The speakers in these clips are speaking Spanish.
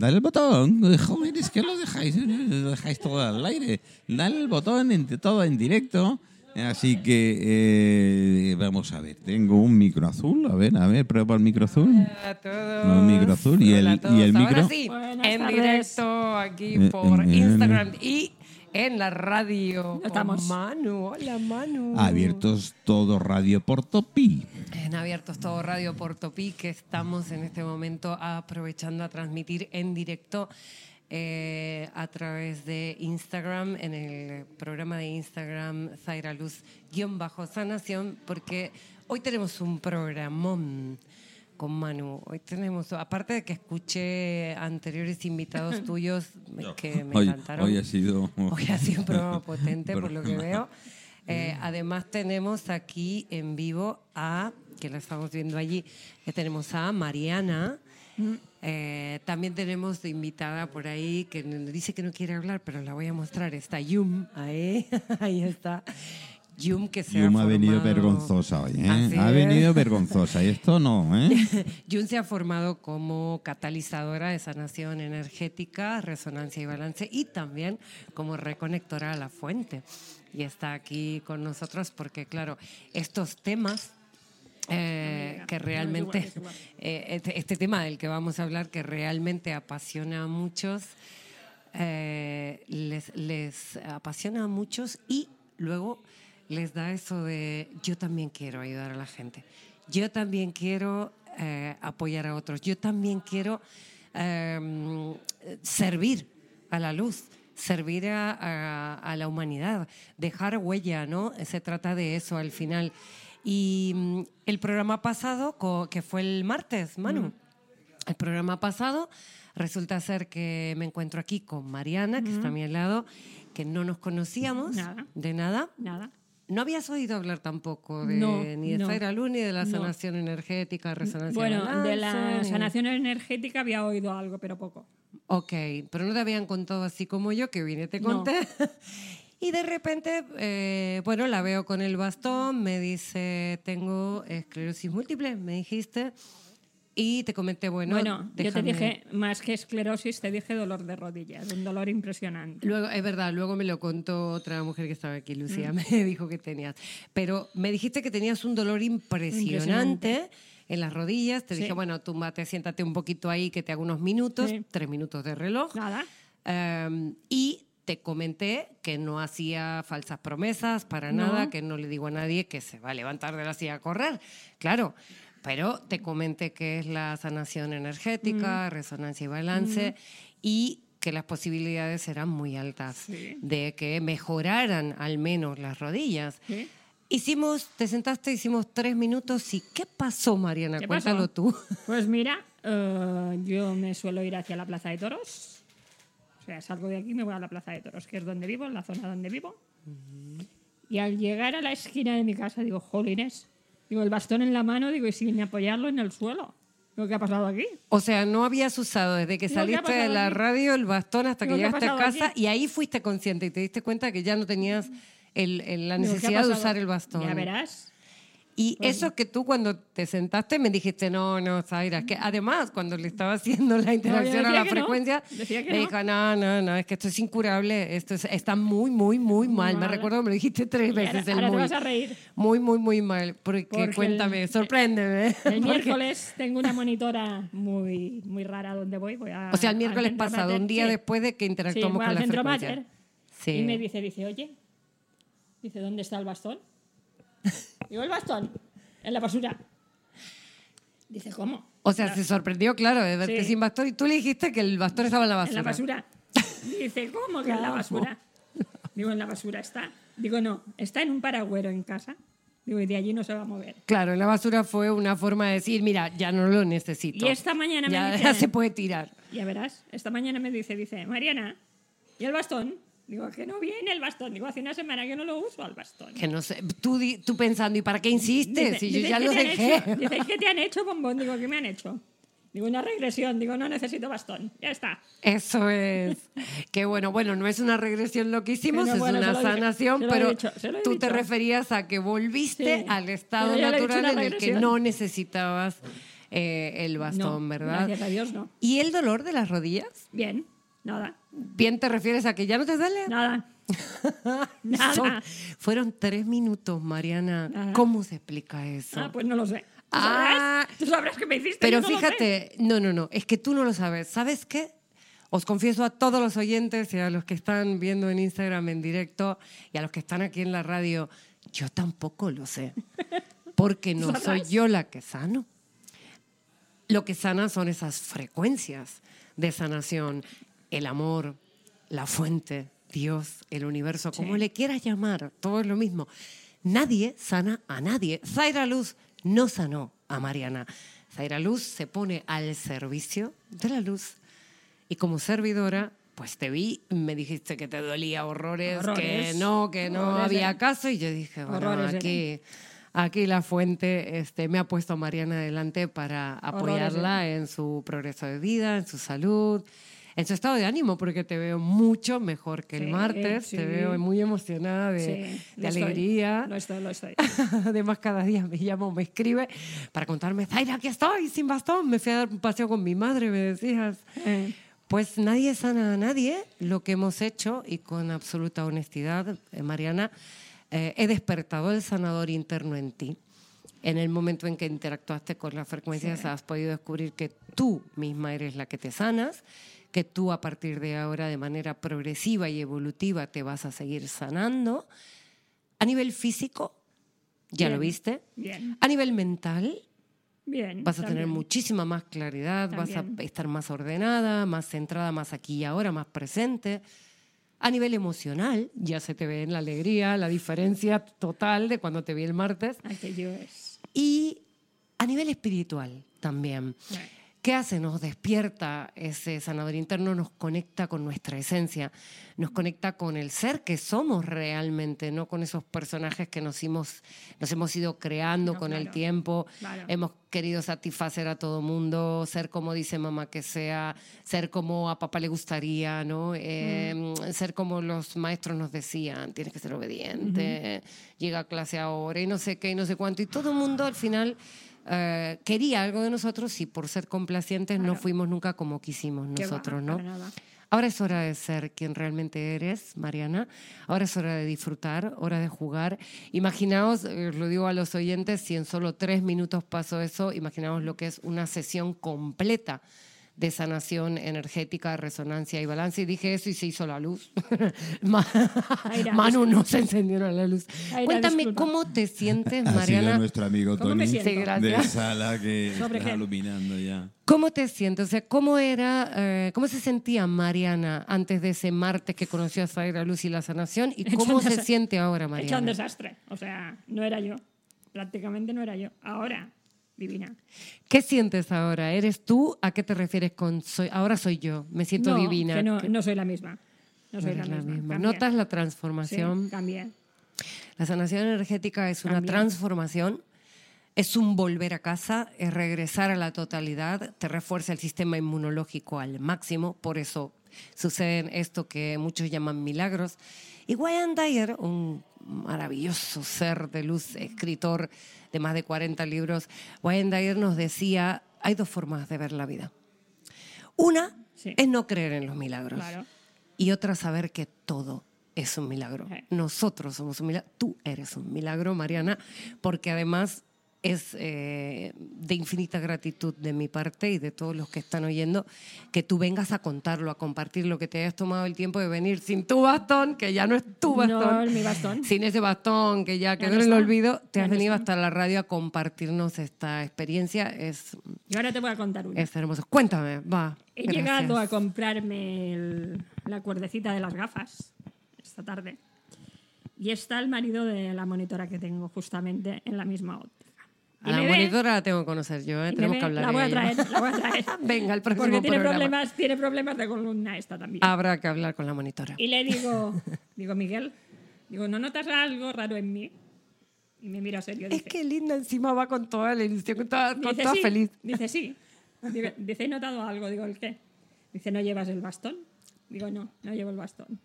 Dale el botón, jóvenes, que lo dejáis, lo dejáis todo al aire. Dale el botón, en, todo en directo. Así que eh, vamos a ver, tengo un micro azul, a ver, a ver, prueba el micro azul. Hola a todos. No, micro azul y el, y el Ahora micro. sí, Buenas en directo aquí Eh, por Instagram y en la radio. con Estamos. Manu, hola Manu. Abiertos todo Radio Portopi. En Abiertos Todo Radio Portopí, que estamos en este momento aprovechando a transmitir en directo eh, a través de Instagram, en el programa de Instagram Zaira Luz guion bajo sanación, porque hoy tenemos un programón con Manu. Hoy tenemos, aparte de que escuché anteriores invitados tuyos que me hoy, encantaron. hoy ha sido. Hoy ha sido un programa potente, por lo que veo. Eh, además tenemos aquí en vivo a, que la estamos viendo allí, eh, tenemos a Mariana. Eh, también tenemos de invitada por ahí que dice que no quiere hablar, pero la voy a mostrar. Está Yum, ahí, ahí está. Yum que se Yum ha ha venido formado- vergonzosa hoy, ¿eh? Ha venido vergonzosa. Y esto no, ¿eh? Jun se ha formado como catalizadora de sanación energética, resonancia y balance y también como reconectora a la fuente. Y está aquí con nosotros porque, claro, estos temas eh, que realmente, eh, este, este tema del que vamos a hablar, que realmente apasiona a muchos, eh, les, les apasiona a muchos y luego les da eso de yo también quiero ayudar a la gente, yo también quiero eh, apoyar a otros, yo también quiero eh, servir a la luz, servir a, a- a la humanidad, dejar huella, ¿no? Se trata de eso al final. Y mm, el programa pasado, que fue el martes, Manu, el programa pasado resulta ser que me encuentro aquí con Mariana, que está a mi lado, que no nos conocíamos Nada. de nada. Nada. No habías oído hablar tampoco de, No, ni de no. Zaira Luz, ni de la No. sanación energética, resonancia Bueno, de la ni- sanación energética había oído algo, pero poco. Ok, pero no te habían contado así como yo, que vine, te No. conté. Y de repente, eh, bueno, la veo con el bastón, me dice, tengo esclerosis múltiple, me dijiste. Y te comenté, bueno, Bueno, yo te dije, más que esclerosis, te dije dolor de rodillas, un dolor impresionante. Luego, es verdad, luego me lo contó otra mujer que estaba aquí, Mm. Lucía, me dijo que tenías. Pero me dijiste que tenías un dolor impresionante, en las rodillas. Te Sí. dije, bueno, tú mate, siéntate un poquito ahí, que te hago unos minutos, Sí. tres minutos de reloj. Nada. Um, y te comenté que no hacía falsas promesas para nada, No. que no le digo a nadie que se va a levantar de la silla a correr. Claro, pero te comenté que es la sanación energética, Mm. resonancia y balance y que las posibilidades eran muy altas Sí. de que mejoraran al menos las rodillas. Sí. Hicimos, te sentaste, hicimos tres minutos y ¿qué pasó, Mariana? ¿Qué Cuéntalo pasó? tú. Pues mira, eh, yo me suelo ir hacia la Plaza de Toros. O sea, salgo de aquí y me voy a la Plaza de Toros, que es donde vivo, en la zona donde vivo. Y al llegar a la esquina de mi casa, digo, jolines, digo, el bastón en la mano, digo, y sin apoyarlo en el suelo. Digo, ¿qué ha pasado aquí? O sea, no habías usado desde que No, ¿qué ha saliste de la aquí? radio el bastón hasta que No, ¿qué ha llegaste a casa aquí? y ahí fuiste consciente y te diste cuenta que ya no tenías el- el- la Digo, ¿qué ha necesidad de usar el bastón. Ya verás. Y eso que tú cuando te sentaste me dijiste, no, no, Zaira, que además cuando le estaba haciendo la interacción a la no, frecuencia, que me no. dijo, no, no, no, es que esto es incurable, esto es- está muy, muy, muy mal. Me recuerdo que me lo dijiste tres Y ahora- veces el ahora te muy. vas a reír. Muy, muy, muy mal. Porque, Porque cuéntame, el- sorpréndeme. El miércoles tengo una monitora muy, muy rara donde voy. voy a, O sea, el miércoles pasado, mater, un día sí. después de que Sí, interactuamos voy con al la centro frecuencia. mater Sí. y me dice, dice, oye, dice, ¿dónde está el bastón? Digo, el bastón, en la basura. Dice, ¿cómo? O sea, se sorprendió, claro, de verte Sí. sin bastón y tú le dijiste que el bastón estaba en la En basura. la basura. Dice, ¿cómo que en la basura? Digo, en la basura está. Digo, no, está en un paragüero en casa. Digo, y de allí no se va a mover. Claro, la basura fue una forma de decir, mira, ya no lo necesito. Y esta mañana me ya, dice- ya se puede tirar. Ya verás, esta mañana me dice, dice, Mariana, ¿y el bastón? Digo, que no viene el bastón. Digo, hace una semana que no lo uso al bastón. Que no sé, tú, tú pensando, ¿y para qué insistes? si yo dice, ya ¿qué lo te dejé. hecho? Dice, ¿qué te han hecho, bombón? Digo, ¿qué me han hecho? Digo, una regresión. Digo, no necesito bastón. Ya está. Eso es. Que bueno, bueno, no es una regresión lo que hicimos, Pero es bueno, una dije, sanación, he pero dicho, tú te dicho. referías a que volviste Sí, al estado natural en el que no necesitabas eh, el bastón, No, ¿verdad? Gracias a Dios, no. ¿Y el dolor de las rodillas? Bien, nada. ¿Bien te refieres a que ya no te sale? Nada. Nada. Son- fueron tres minutos, Mariana. Nada. ¿Cómo se explica eso? Ah, pues no lo sé. ¿Tú Ah. sabrás? ¿Tú sabrás qué me hiciste? Pero no fíjate, no, no, no, es que tú no lo sabes. ¿Sabes qué? Os confieso a todos los oyentes y a los que están viendo en Instagram en directo y a los que están aquí en la radio, yo tampoco lo sé. Porque no soy yo la que sano. Lo que sana son esas frecuencias de sanación, el amor, la fuente, Dios, el universo, como Sí. le quieras llamar, todo es lo mismo. Nadie sana a nadie. Zaira Luz no sanó a Mariana. Zaira Luz se pone al servicio de la luz y como servidora, pues te vi, me dijiste que te dolía horrores, que no, que no Horrores había eran. caso y yo dije, bueno, Horrores aquí, aquí la fuente este, me ha puesto a Mariana adelante para apoyarla en su progreso de vida, en su salud, en su estado de ánimo, porque te veo mucho mejor que el Sí, martes, sí. te veo muy emocionada de, Sí, de lo estoy. alegría. Lo estoy, lo estoy. Además, cada día me llama o me escribe para contarme, Zaira, aquí estoy, sin bastón. Me fui a dar un paseo con mi madre, me decías. Eh, Pues nadie sana a nadie. Lo que hemos hecho, y con absoluta honestidad, eh, Mariana, eh, he despertado el sanador interno en ti. En el momento en que interactuaste con las frecuencias, has podido descubrir que tú misma eres la que te sanas, que tú a partir de ahora, de manera progresiva y evolutiva, te vas a seguir sanando. A nivel físico, ya lo viste. Bien, A nivel mental, bien. vas a tener muchísima más claridad, vas a estar más ordenada, más centrada, más aquí y ahora, más presente. A nivel emocional, ya se te ve en la alegría, la diferencia total de cuando te vi el martes. Aquello es. Y a nivel espiritual también. ¿Qué hace? Nos despierta ese sanador interno, nos conecta con nuestra esencia, nos conecta con el ser que somos realmente, no con esos personajes que nos hemos, nos hemos ido creando No, con el tiempo. claro. Hemos querido satisfacer a todo mundo, ser como dice mamá que sea, ser como a papá le gustaría, ¿no? Eh, Mm. Ser como los maestros nos decían, tienes que ser obediente, llega a clase ahora y no sé qué y no sé cuánto. Y todo el mundo al final eh, quería algo de nosotros y por ser complacientes no fuimos nunca como quisimos va, nosotros, ¿no? nada. Ahora es hora de ser quien realmente eres, Mariana. Ahora es hora de disfrutar, hora de jugar. Imaginaos, eh, lo digo a los oyentes, si en solo tres minutos pasó eso, imaginaos lo que es una sesión completa de sanación energética, resonancia y balance. Y dije eso y se hizo la luz. Manu no se encendió la luz. Aira, Cuéntame disculpa. cómo te sientes, Ha sido Mariana. nuestro amigo ¿Cómo me Tony? Sí, de sala que ¿Sobre está iluminando ya. ¿Cómo te sientes? O sea, ¿cómo era, eh, cómo se sentía Mariana antes de ese martes que conoció a Zaira Luz y la sanación? ¿Y cómo se siente ahora, He hecho un Mariana? desastre. O sea, no era yo. Prácticamente no era yo. Ahora, divina. ¿Qué sientes ahora? ¿Eres tú? ¿A qué te refieres con soy? Ahora soy yo, me siento no, divina. que no, ¿Qué- no soy la misma. No soy la la misma. misma? ¿Notas la Sí, transformación? cambié. La sanación energética es una Cambié. transformación, es un volver a casa, es regresar a la totalidad, te refuerza el sistema inmunológico al máximo, por eso suceden esto que muchos llaman milagros. Y Wayne Dyer, un maravilloso ser de luz, escritor de más de 40 libros, Wayne Dyer nos decía, hay dos formas de ver la vida. Una Sí. es no creer en los milagros Claro. y otra saber que todo es un milagro. Nosotros somos un milagro, tú eres un milagro, Mariana, porque además es eh, de infinita gratitud de mi parte y de todos los que están oyendo que tú vengas a contarlo, a compartir lo que te hayas tomado el tiempo de venir sin tu bastón, que ya no es tu bastón. No mi bastón. Sin ese bastón que ya quedó no en el olvido, te has venido hasta la radio a compartirnos esta experiencia. Es, Y ahora te voy a contar una. es hermoso. Cuéntame, va. He gracias. llegado a comprarme el- la cuerdecita de las gafas esta tarde. Y está el marido de la monitora que tengo justamente en la misma óptica. Y A la ve- monitora la tengo que conocer yo, ¿eh? tenemos ve- que hablar la voy a ella. traer, la voy a traer. Venga, el próximo Porque tiene programa. problemas, tiene problemas de columna esta también. Habrá que hablar con la monitora. Y le digo, digo, Miguel, digo, ¿no notas algo raro en mí? Y me mira serio. Es Dice, que linda encima va con toda la ilusión, con toda, con dice, toda sí. feliz. Dice, sí. Digo, Dice, he notado algo. Digo, ¿el qué? Dice, ¿no llevas el bastón? Digo, no, no llevo el bastón.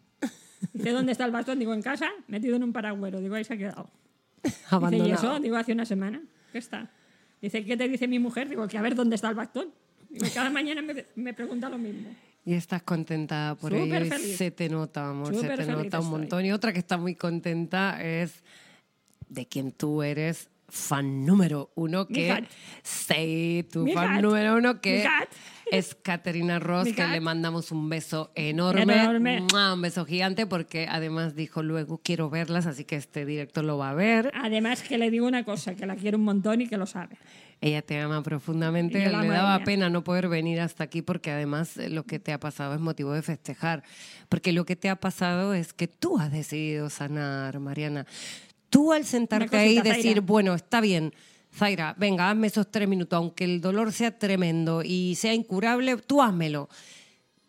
Dice, ¿dónde está el bastón? Digo, en casa, metido en un paragüero. Digo, ahí se ha quedado. Dice, ¿y Abandonado. eso? Digo, hace una semana. ¿Qué está? Dice, ¿qué te dice mi mujer? Digo, que a ver dónde está el bastón. Digo, cada mañana me, me pregunta lo mismo. Y estás contenta por Súper ello. feliz. Se te nota, amor, se Súper te feliz nota un estoy. montón. Y otra que está muy contenta es de quien tú eres fan número uno, Mi que sí, tu Mi fan número uno, Mi que gat. Es Caterina Ross, que le mandamos un beso enorme, Enorme. Un beso gigante, porque además dijo luego quiero verlas, así que este directo lo va a ver. Además que le digo una cosa, que la quiero un montón y que lo sabe. Ella te ama profundamente. Le daba pena no poder venir hasta aquí porque además eh, lo que te ha pasado es motivo de festejar. Porque lo que te ha pasado es que tú has decidido sanar, Mariana. Tú al sentarte ahí y decir, bueno, está bien, Zaira, venga, hazme esos tres minutos, aunque el dolor sea tremendo y sea incurable, tú házmelo.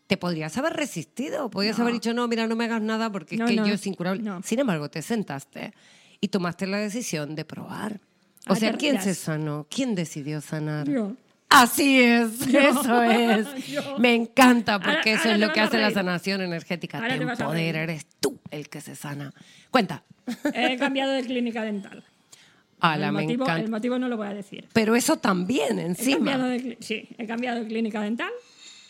Te podrías haber resistido, podrías No. haber dicho, no, mira, no me hagas nada porque No, es que no, yo es incurable. Sin embargo, te sentaste y tomaste la decisión de probar. O Ah, sea, ¿quién se sanó? ¿Quién decidió sanar? Yo. Así es, eso es. Yo. Me encanta porque Ahora- eso ahora es lo que hace la sanación energética. Ahora Te empodera, eres tú el que se sana. Cuenta. He cambiado de clínica dental. Ala, el, me motivo, encanta. el motivo no lo voy a decir. Pero eso también, He encima. de, cli- sí, he cambiado de clínica dental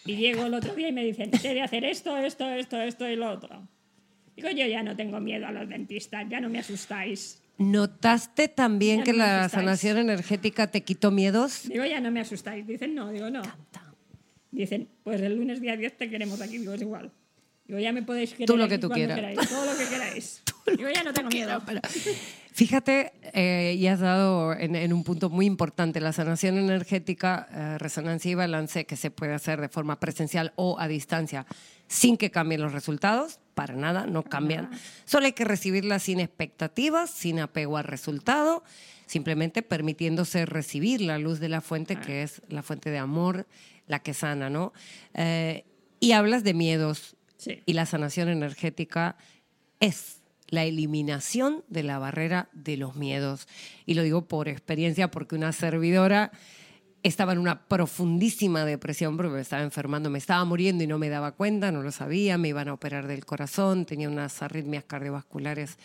y llego el otro día y me dicen, te de hacer esto, esto, esto, esto y lo otro. Digo, yo ya no tengo miedo a los dentistas, ya no me asustáis. ¿Notaste también Ya que no me la asustáis. sanación energética te quitó miedos? Digo, ya no me asustáis. Dicen, no, digo, no. Dicen, pues el lunes día 10 te queremos aquí. Digo, es igual. Digo, ya me podéis querer Tú lo que tú quieras. queráis, todo lo que queráis. Digo, ya no tengo miedo. Fíjate, eh, y has dado en, en un punto muy importante, la sanación energética, eh, resonancia y balance, que se puede hacer de forma presencial o a distancia, sin que cambien los resultados, para nada, no cambian. Solo hay que recibirla sin expectativas, sin apego al resultado, simplemente permitiéndose recibir la luz de la fuente, que es la fuente de amor, la que sana, ¿no? Eh, y hablas de miedos, Sí. y la sanación energética es la eliminación de la barrera de los miedos. Y lo digo por experiencia porque una servidora estaba en una profundísima depresión porque me estaba enfermando, me estaba muriendo y no me daba cuenta, no lo sabía, me iban a operar del corazón, tenía unas arritmias cardiovasculares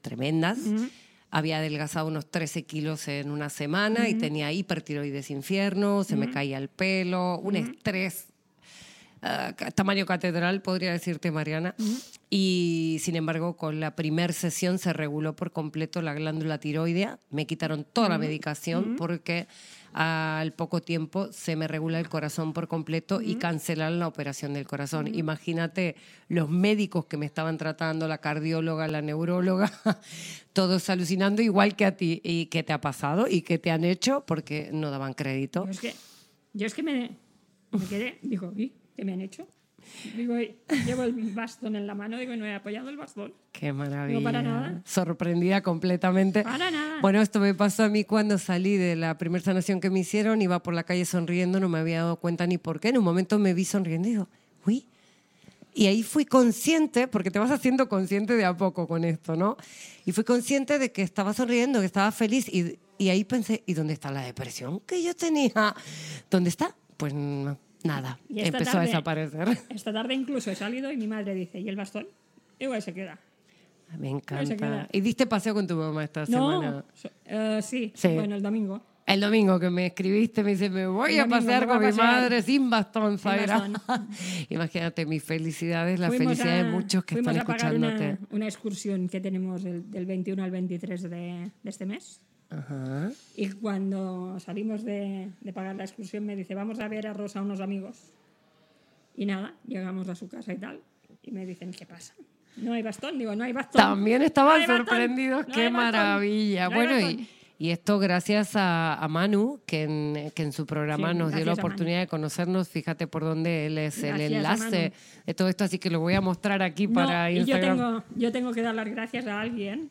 tremendas. Había adelgazado unos 13 kilos en una semana y tenía hipertiroides infierno, se me caía el pelo, un estrés ca- tamaño catedral, podría decirte, Mariana. Y sin embargo, con la primer sesión se reguló por completo la glándula tiroidea. Me quitaron toda la medicación porque al poco tiempo se me regula el corazón por completo y cancelaron la operación del corazón. Imagínate los médicos que me estaban tratando, la cardióloga, la neuróloga, todos alucinando igual que a ti. ¿Y qué te ha pasado? ¿Y qué te han hecho? Porque no daban crédito. Yo es que, yo es que me, me quedé, digo, ¿y qué me han hecho? Digo, "Y llevo el bastón en la mano, digo, no he apoyado el bastón. Qué maravilla. para nada. Sorprendida completamente. Para nada. Bueno, esto me pasó a mí cuando salí de la primera sanación que me hicieron. Iba por la calle sonriendo, no me había dado cuenta ni por qué. En un momento me vi sonriendo y digo, uy. Y ahí fui consciente, porque te vas haciendo consciente de a poco con esto, ¿no? Y fui consciente de que estaba sonriendo, que estaba feliz. Y, y ahí pensé, ¿y dónde está la depresión que yo tenía? ¿Dónde está? Pues no, nada. Empezó a tarde- desaparecer. Esta tarde incluso he salido y mi madre dice, ¿y el bastón? Ahí se queda. Me se encanta. ¿Y diste paseo con tu mamá esta semana? No, so- eh, sí, Sí. bueno, el domingo. El domingo que me escribiste me dice, me voy a pasear me con a mi pasear. madre sin bastón, Zaira. Imagínate mis felicidades, la Fuimos felicidad a- de muchos que están a escuchándote. Una, una excursión que tenemos del, del 21 al 23 de, de este mes. Ajá. Y cuando salimos de, de pagar la excursión me dice, vamos a ver a Rosa unos amigos. Y nada, llegamos a su casa y tal. Y me dicen, ¿qué pasa? No hay bastón. Digo, no hay bastón. También estaban No sorprendidos, no qué maravilla. no bueno, y, y esto gracias a, a Manu, que en, que en su programa Sí, nos dio la oportunidad de conocernos. Fíjate por dónde él es el Gracias a enlace de todo esto, así que lo voy a mostrar aquí para y yo Instagram. tengo, yo tengo que dar las gracias a alguien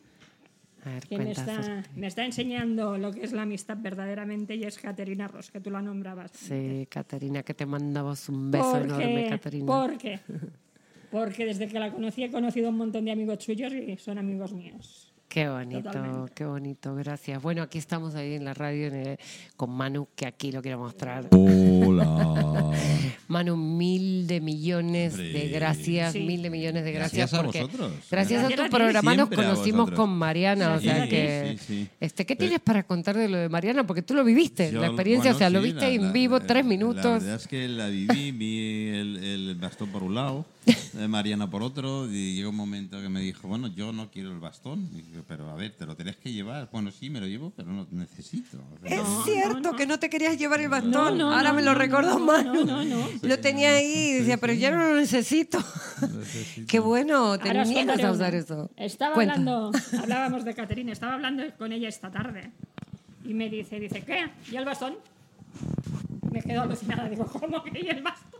ver, está, me está enseñando lo que es la amistad verdaderamente y es Caterina Ross, que tú la nombrabas. Sí, Caterina, que te mandamos un beso enorme, Caterina. ¿Por qué? Porque desde que la conocí he conocido un montón de amigos suyos y son amigos míos. Qué bonito, Totalmente. qué bonito, gracias. Bueno, aquí estamos ahí en la radio en el- con Manu, que aquí lo quiero mostrar. Hola. Manu, mil de millones de gracias, Sí. mil de millones de gracias. Gracias a vosotros. Gracias a Gracias a tu programa nos Siempre conocimos con Mariana, o Sí, sea sí, que... sí, sí. Este, ¿Qué tienes para contar de lo de Mariana? Porque tú lo viviste, Yo, la experiencia, bueno, o sea, lo viste la- en la- vivo, la- tres La minutos. verdad es que la viví, vi el, el bastón por un lado, eh, Mariana por otro, y llegó un momento que me dijo, bueno, yo no quiero el bastón. Y dije, pero a ver, te lo tenés que llevar. Bueno, sí, me lo llevo, pero no necesito. O sea, Es No, cierto no, no. que no te querías llevar el bastón. No, no, Ahora no, me lo no, recordó no, Manu. no, no, no. Lo tenía ahí y decía, pero ya no lo necesito. necesito. Qué bueno, te niegas a usar eso. Estaba Cuenta. hablando, hablábamos de Caterina, estaba hablando con ella esta tarde y me dice, dice, ¿qué? ¿Y el bastón? Me quedo alucinada, digo, ¿cómo que y el bastón?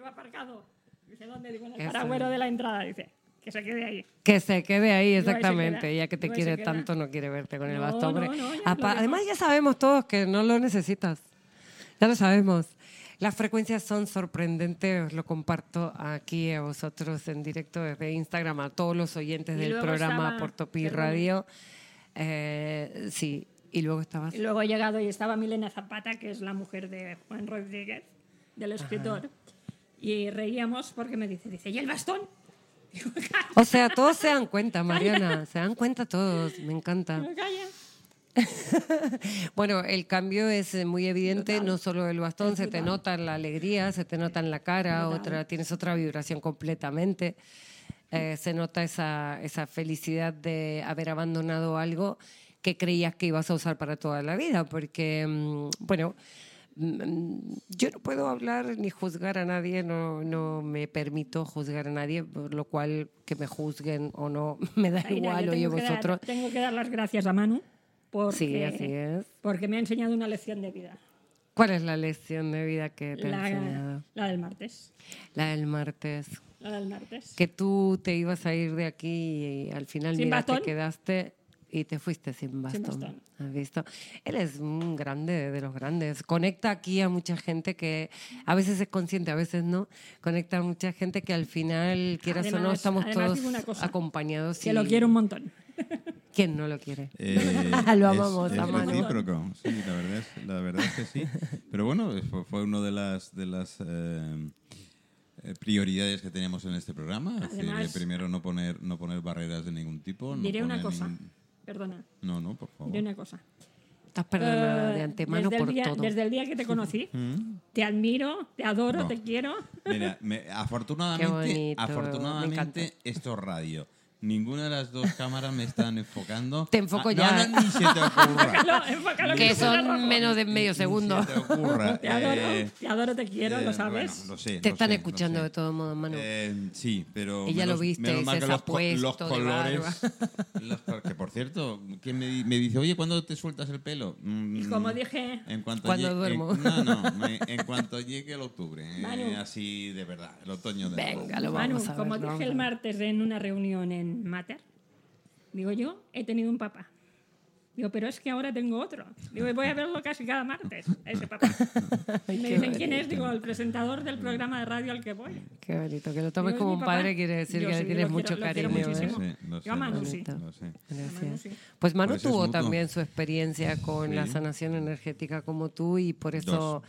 Digo, aparcado. Dice, ¿dónde? Digo, en el paragüero de la entrada, dice, que se quede ahí. Que se quede ahí, exactamente. queda. Ya que te quiere tanto, no quiere verte con el No, bastón. no, no, ya Además, ya sabemos todos que no lo necesitas. Ya lo sabemos. Las frecuencias son sorprendentes, os lo comparto aquí a vosotros en directo desde Instagram, a todos los oyentes Y del programa Portopi. Radio. Eh, sí, y luego estabas... Y luego he llegado y estaba Milena Zapata, que es la mujer de Juan Rodríguez, del escritor, y reíamos porque me dice, dice, ¿y el bastón? Digo, O sea, todos se dan cuenta, Mariana, se dan cuenta todos, me encanta. Bueno, el cambio es eh, muy evidente, no solo el bastón, se te nota en la alegría, se te nota en la cara, otra, tienes otra vibración completamente. Eh, se nota esa, esa felicidad de haber abandonado algo que creías que ibas a usar para toda la vida, porque, mm, bueno, yo no puedo hablar ni juzgar a nadie, no, no me permito juzgar a nadie, por lo cual que me juzguen o no, me da Mira, igual, yo oye, que dar- vosotros. tengo que dar las gracias a Manu porque, Sí, así es. porque me ha enseñado una lección de vida. ¿Cuál es la lección de vida que te ha La, enseñado? la del martes. La del martes. La del martes. Que tú te ibas a ir de aquí y al final mira, te quedaste y te fuiste sin bastón. bastón. ¿Has visto? Él es un grande de los grandes. Conecta aquí a mucha gente que a veces es consciente, a veces no. Conecta a mucha gente que al final, quieras o no, Además- estamos además todos cosa, acompañados. Que y- lo quiero un montón. ¿Quién no lo quiere? Eh, Lo es- amamos, es, Manu. recíproco, sí, la verdad, es, la verdad es que sí. Pero bueno, fue, fue una de las, de las eh, eh, prioridades que teníamos en este programa. Es decir, Además- eh, primero, no poner, no poner barreras de ningún tipo. no Diré una cosa. ningún- Perdona. No, no, por favor. Diré una cosa. Estás perdonada Eh, de antemano desde el por día, todo. Desde el día que te conocí, te admiro, te adoro, No. te quiero. Mira, me- afortunadamente, afortunadamente esto es radio. Ninguna de las dos cámaras me están enfocando. Te enfoco Ah, ya. No, no, ni se te ocurra. Enfócalo, enfócalo, Que se pone son menos de medio Ni segundo. se te ocurra. Te adoro, Eh, te adoro, te quiero, eh, lo sabes. bueno, lo sé, Te lo están sé, escuchando sé. de todos modos, Manu. Eh, sí, pero. Y ya lo viste, menos que los, apuesto los colores. los que por cierto, ¿quién me, me dice, oye, ¿cuándo te sueltas el pelo? Mm, Y como dije, En cuanto Cuando llegue- duermo. en- no, no, me- en cuanto llegue el octubre. eh, Manu. así de verdad, el otoño de Venga, lo Manu, vamos a ver. como dije el martes en una reunión en Mater, digo yo, he tenido un papá. Digo, pero es que ahora tengo otro. Digo, voy a verlo casi cada martes, ese papá. Y me dicen, ¿quién es? Digo, el presentador del programa de radio al que voy. Qué bonito, que lo tomes Digo, "Es como un papá". padre quiere decir Yo que sí, le tienes lo mucho quiero- lo quiero cariño. ¿eh? Lo sé, lo Yo a Manu sé, sí. lo sé. Gracias. Manu sí. Pues Manu Por eso es tuvo también su experiencia con la Sí. sanación energética como tú y por eso Dos.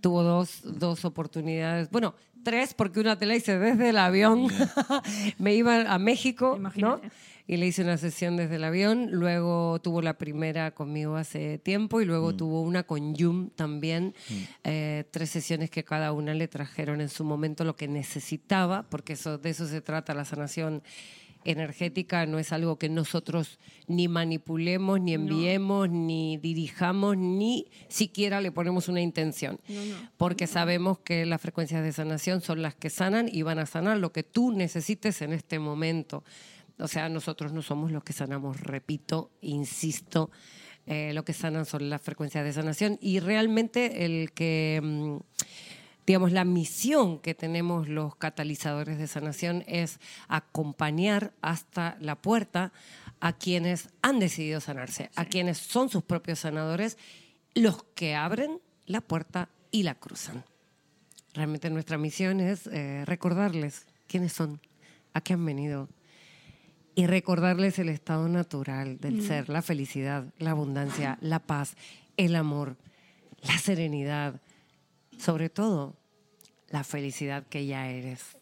Tuvo dos, dos oportunidades. Bueno, tres porque una te la hice desde el avión. Me iba a México, ¿no? Y le hice una sesión desde el avión. Luego tuvo la primera conmigo hace tiempo y luego tuvo una con Yum también. Eh, tres sesiones que cada una le trajeron en su momento lo que necesitaba, porque eso, de eso se trata la sanación energética. No es algo que nosotros ni manipulemos, ni enviemos, ni dirijamos, ni siquiera le ponemos una intención. Porque sabemos que las frecuencias de sanación son las que sanan y van a sanar lo que tú necesites en este momento. O sea, nosotros no somos los que sanamos, repito, insisto, eh, lo que sanan son las frecuencias de sanación y realmente el que, mm, digamos, la misión que tenemos los catalizadores de sanación es acompañar hasta la puerta a quienes han decidido sanarse, a quienes son sus propios sanadores, los que abren la puerta y la cruzan. Realmente nuestra misión es eh, recordarles quiénes son, a qué han venido y recordarles el estado natural del ser, la felicidad, la abundancia, la paz, el amor, la serenidad, sobre todo la felicidad que ya eres.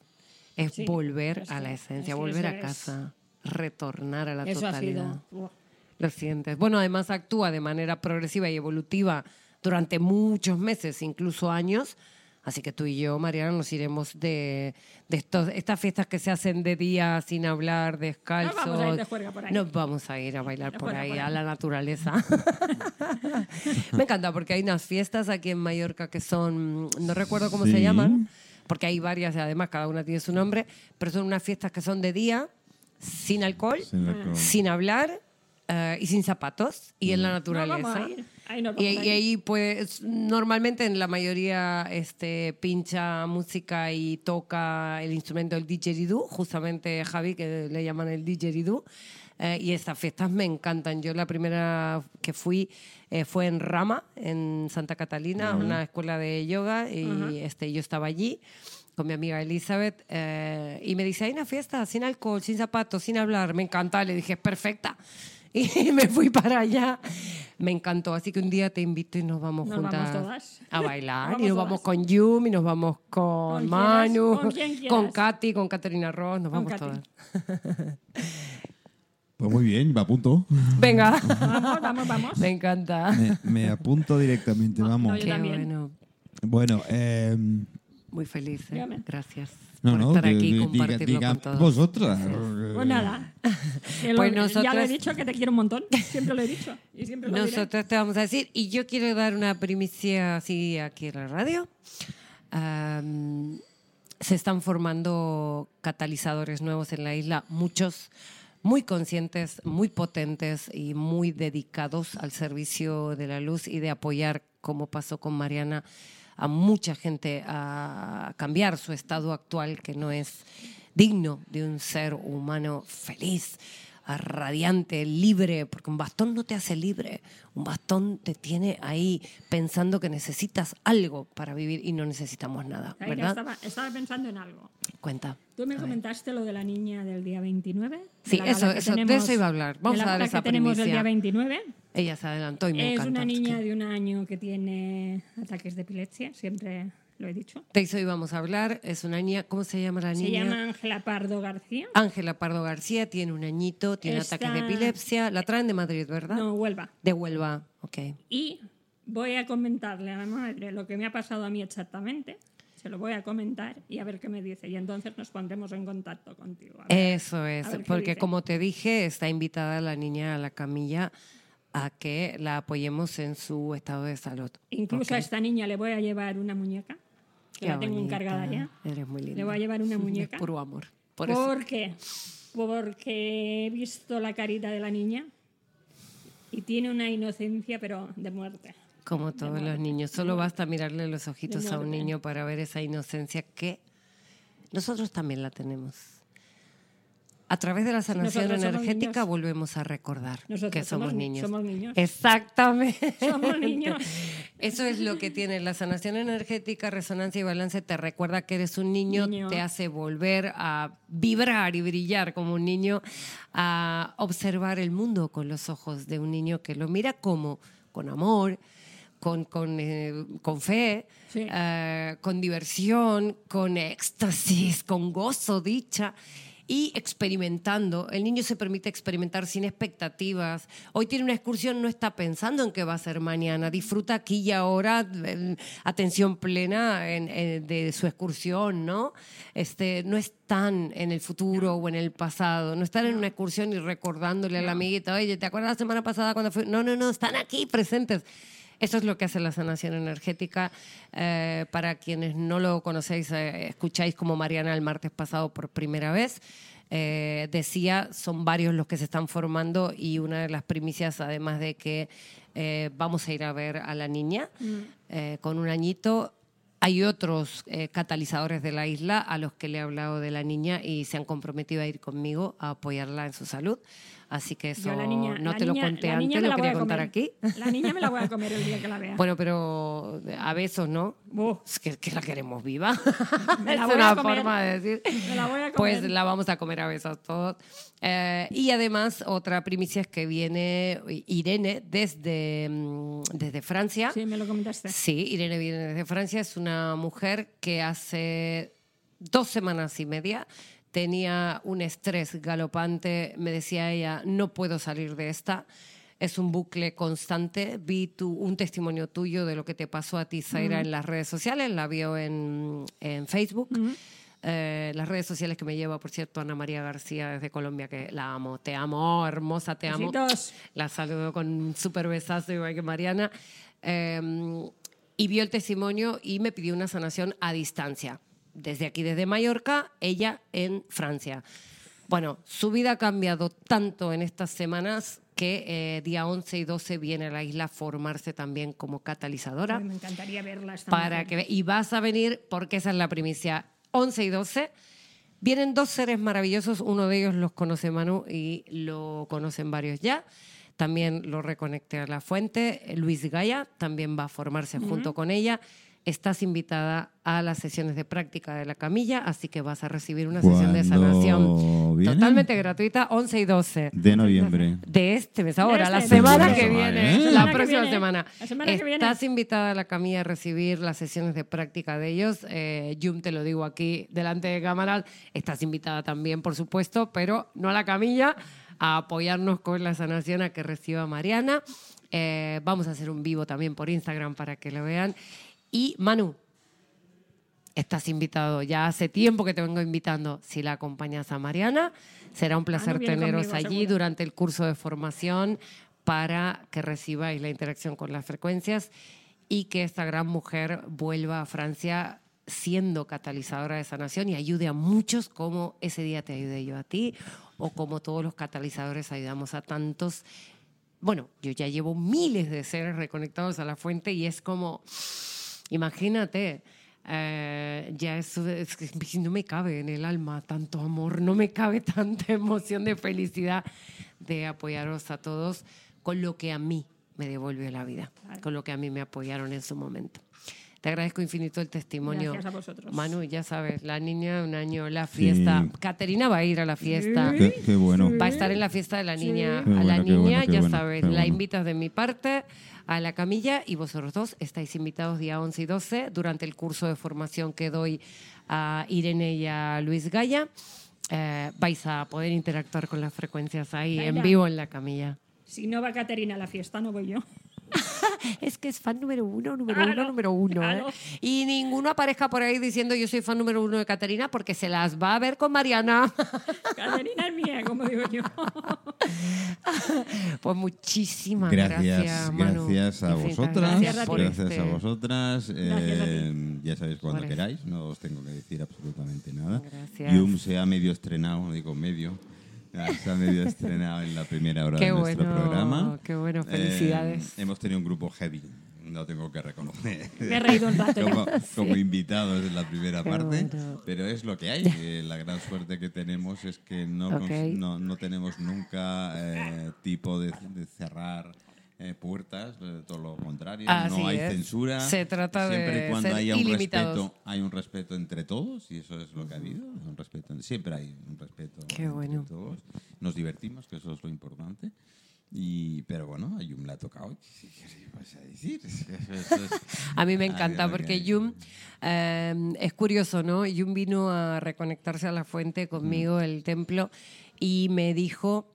Es Sí, volver es a la esencia, es volver a casa, retornar a la Eso totalidad. Lo sientes. Bueno, además actúa de manera progresiva y evolutiva durante muchos meses, incluso años. Así que tú y yo, Mariana, nos iremos de, de estos, estas fiestas que se hacen de día sin hablar, descalzos. Nos vamos a ir de juerga por ahí. Nos vamos a ir a bailar por ahí, por a ahí. la naturaleza. Me encanta porque hay unas fiestas aquí en Mallorca que son, no recuerdo cómo se Sí. llaman, porque hay varias y además cada una tiene su nombre, pero son unas fiestas que son de día, sin alcohol, Sin alcohol. sin hablar eh, y sin zapatos y en la No, naturaleza. vamos a ir. Ahí nos y, ahí pues normalmente en la mayoría este pincha música y toca el instrumento del didgeridoo, justamente Javi que le llaman el didgeridoo. Eh, y estas fiestas me encantan. Yo la primera que fui eh, fue en Rama, en Santa Catalina, una escuela de yoga, y este, yo estaba allí con mi amiga Elizabeth, eh, y me dice, hay una fiesta sin alcohol, sin zapatos, sin hablar, me encanta, le dije, es perfecta. Y me fui para allá. Me encantó, así que un día te invito y nos vamos Nos juntas vamos todas. a bailar. Vamos y nos todas. vamos con Yum, y nos vamos con, Con quieras, Manu, con quien quieras. con Katy, con Caterina Ross, nos vamos todas. Pues muy bien, me apunto. Venga, Vamos, vamos, vamos. me encanta. Me, me apunto directamente, vamos. no, yo Qué también. bueno. Bueno, eh, Muy feliz, ¿eh? Gracias no, por no, estar que- aquí y diga, compartirlo diga con todos. vosotras. Pues nada. Pues Ya nosotras- lo he dicho que te quiero un montón. Siempre lo he dicho. Y siempre lo diré. Nosotros te vamos a decir, y yo quiero dar una primicia así aquí en la radio. Se están formando catalizadores nuevos en la isla, muchos muy conscientes, muy potentes y muy dedicados al servicio de la luz y de apoyar, como pasó con Mariana, a mucha gente a cambiar su estado actual, que no es digno de un ser humano feliz, a radiante, libre, porque un bastón no te hace libre, un bastón te tiene ahí pensando que necesitas algo para vivir y no necesitamos nada, Ay, ¿verdad? Estaba, estaba pensando en algo. Cuenta. Tú me comentaste lo de la niña del día 29. de Sí, eso- eso- de tenemos- eso iba a hablar. Vamos de la a dar esa que tenemos el primicia. día 29. Ella se adelantó y me es encanta. una niña de un año que tiene ataques de epilepsia, siempre lo he dicho. De eso íbamos a hablar. Es una niña, ¿cómo se llama la Se niña? llama Ángela Pardo García. Ángela Pardo García, tiene un añito, tiene ataques de epilepsia. La traen de Madrid, ¿verdad? No, Huelva. De Huelva, ok. Y voy a comentarle a la madre lo que me ha pasado a mí exactamente. Se lo voy a comentar y a ver qué me dice. Y entonces nos pondremos en contacto contigo. Ver. Eso es, porque como te dije, está invitada la niña a la camilla a que la apoyemos en su estado de salud. Incluso a esta niña le voy a llevar una muñeca, que Qué la tengo bonita. encargada ya. Eres muy linda. Le voy a llevar una muñeca. Es puro amor. Por. ¿Por qué? Porque he visto la carita de la niña y tiene una inocencia, pero de muerte. Como todos los niños. Solo basta mirarle los ojitos a un niño para ver esa inocencia que nosotros también la tenemos. A través de la sanación nosotros energética volvemos a recordar Nosotros que somos, somos ni- niños. somos niños. Exactamente. Somos niños. Eso es lo que tiene la sanación energética, resonancia y balance. Te recuerda que eres un niño, Niño. te hace volver a vibrar y brillar como un niño, a observar el mundo con los ojos de un niño que lo mira como con amor, con, con, eh, con fe, Sí. eh, con diversión, con éxtasis, con gozo, dicha. Y experimentando, el niño se permite experimentar sin expectativas. Hoy tiene una excursión, no está pensando en qué va a ser mañana. Disfruta aquí y ahora, atención plena en- en- de su excursión, ¿no? Este, no están en el futuro o en el pasado. No están en una excursión y recordándole a la amiguita, oye, ¿te acuerdas la semana pasada cuando fui? No, no, no, están aquí presentes. Eso es lo que hace la sanación energética. Eh, para quienes no lo conocéis, eh, escucháis como Mariana el martes pasado por primera vez. Eh, decía, son varios los que se están formando y una de las primicias, además de que vamos a ir a ver a la niña eh, con un añito, hay otros eh, catalizadores de la isla a los que le he hablado de la niña y se han comprometido a ir conmigo a apoyarla en su salud. Así que eso niña, no te niña- lo conté antes, lo quería contar aquí. La niña me la voy a comer el día que la vea. Bueno, pero a besos, ¿no? Es que, que la queremos viva. Me la es voy una a comer. forma de decir. Me la voy a Pues comer. la vamos a comer a besos todos. Eh, y además, otra primicia es que viene Irene desde, mm, desde Francia. sí, me lo comentaste. Sí, Irene viene desde Francia. Es una mujer que hace dos semanas y media tenía un estrés galopante. Me decía ella, no puedo salir de esta. Es un bucle constante. Vi tu, un testimonio tuyo de lo que te pasó a ti, Zaira, en las redes sociales. La vio en, en Facebook. Eh, las redes sociales que me lleva, por cierto, Ana María García desde Colombia, que la amo. Te amo, hermosa, te amo. Besitos. La saludo con un súper besazo, igual que Mariana. Eh, y vio el testimonio y me pidió una sanación a distancia. Desde aquí, desde Mallorca, ella en Francia. Bueno, su vida ha cambiado tanto en estas semanas que eh, día 11 y 12 viene a la isla a formarse también como catalizadora Ay, me encantaría verla para que y vas a venir porque esa es la primicia. 11 y 12 vienen dos seres maravillosos uno de ellos los conoce Manu y lo conocen varios ya. También lo reconecté a la fuente Luis Gaya también va a formarse junto con ella estás invitada a las sesiones de práctica de la camilla así que vas a recibir una sesión de ¿Cuándo sanación viene? totalmente gratuita 11 y 12 De noviembre. de este mes ahora, la semana que viene, ¿eh? la próxima viene. semana. La semana que viene. Estás invitada a la camilla a recibir las sesiones de práctica de ellos. Eh, Yum, te lo digo aquí delante de cámaras. Estás invitada también, por supuesto, pero no a la camilla, a apoyarnos con la sanación a que reciba Mariana. Eh, vamos a hacer un vivo también por Instagram para que lo vean. Y Manu, Estás invitado. Ya hace tiempo que te vengo invitando. Si la acompañas a Mariana, será un placer Manu teneros conmigo, allí seguro. durante el curso de formación para que recibáis la interacción con las frecuencias y que esta gran mujer vuelva a Francia siendo catalizadora de sanación y ayude a muchos como ese día te ayudé yo a ti o como todos los catalizadores ayudamos a tantos. Bueno, yo ya llevo miles de seres reconectados a la fuente y es como, imagínate, eh, ya eso es que no me cabe en el alma tanto amor, no me cabe tanta emoción de felicidad de apoyaros a todos con lo que a mí me devuelve la vida, con lo que a mí me apoyaron en su momento. Te agradezco infinito el testimonio. Gracias a vosotros. Manu, ya sabes, la niña, un año, la fiesta. Sí. Caterina va a ir a la fiesta. Sí. Qué, qué bueno. Va a estar en la fiesta de la niña. Qué a la bueno, niña, bueno, ya bueno, sabes, la invitas de mi parte a la camilla y vosotros dos estáis invitados día 11 y 12 durante el curso de formación que doy a Irene y a Luis Gaya. Eh, vais a poder interactuar con las frecuencias ahí en vivo en la camilla. Si no va Caterina a la fiesta, no voy yo. Es que es fan número uno, número Claro, uno, número uno. ¿eh? claro. Y ninguno aparezca por ahí diciendo yo soy fan número uno de Caterina porque se las va a ver con Mariana. Caterina es mía, como digo yo. Pues muchísimas Gracias, gracias, Manu. gracias a Infinitas vosotras. Gracias a ti. por Gracias este- a vosotras. Gracias a ti. Eh, ya sabéis cuando Por queráis, no os tengo que decir absolutamente nada. Gracias. Yum se ha medio estrenado, digo medio. Ya Se ha medio estrenado en la primera hora Qué de nuestro bueno, programa. qué bueno, Eh, felicidades. hemos tenido un grupo heavy, lo tengo que reconocer. Me he reído un rato como, invitados en la primera Qué parte, bueno. pero es lo que hay. Eh, la gran suerte que tenemos es que no, no, no tenemos nunca eh, tipo de, de cerrar eh, puertas, eh, todo lo contrario, Así no hay es. censura. Se trata Siempre de y cuando ser haya un respeto, hay un respeto entre todos y eso es lo que ha habido. Un respeto, siempre hay un respeto Qué entre bueno. todos. Nos divertimos, que eso es lo importante. Y, pero bueno, a Yum le ha tocado. ¿Qué qué vas a decir? Mí me encanta porque. Yum, eh, es curioso, ¿no? Yum vino a reconectarse a la fuente conmigo, el templo, y me dijo,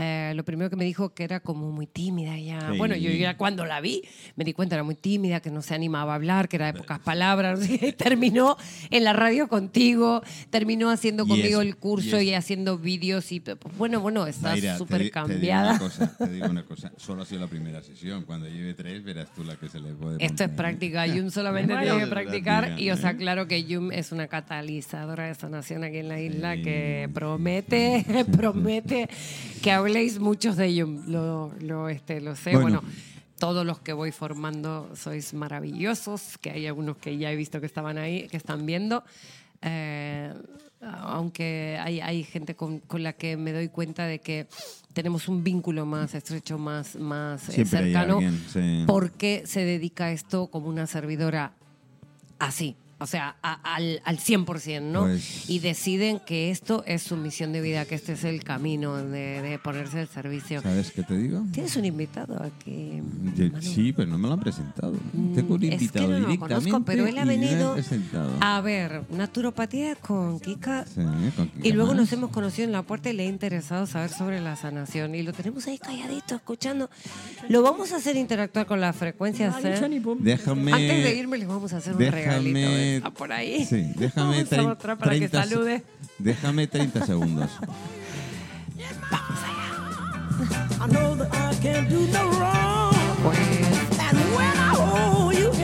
eh, lo primero que me dijo que era como muy tímida ya. Sí. Bueno, yo ya cuando la vi me di cuenta era muy tímida, que no se animaba a hablar, que era de pocas palabras. terminó en la radio contigo, terminó haciendo conmigo el curso y y, haciendo vídeos y bueno, bueno, te súper di- te digo cambiada. una cosa, te digo una cosa. Solo ha sido la primera sesión. Cuando lleve tres, verás tú la que se le puede Esto es poner. práctica. Yum solamente tiene que practicar y os ¿eh? aclaro que Yum es una catalizadora de sanación aquí en la isla Sí, que promete, promete que habléis muchos de Yum. Lo, lo, este, lo sé. Bueno. Bueno. todos los que voy formando sois maravillosos, que hay algunos que ya he visto que estaban ahí, que están viendo. Eh, aunque hay, hay gente con, con la que me doy cuenta de que tenemos un vínculo más estrecho, más, más eh, Siempre cercano, alguien, sí. ¿por qué se dedica a esto como una servidora así? O sea, a- al, al 100%, ¿no? Pues- Y deciden que esto es su misión de vida, que este es el camino de, de ponerse al servicio. ¿Sabes qué te digo? Tienes un invitado aquí. Manu? Sí, pero no me lo han presentado. Tengo un Mm, es que invitado no lo conozco, pero él ha venido a ver naturopatía con Kika. Sí, ¿con quién Y luego más? nos hemos conocido en la puerta y le ha interesado saber sobre la sanación. Y lo tenemos ahí calladito, escuchando. Lo vamos a hacer interactuar con las frecuencias. ¿eh? Déjame. Antes de irme, les vamos a hacer un déjame- regalito. ¿eh? por ahí. Déjame otra para 30, que salude. Déjame 30 segundos.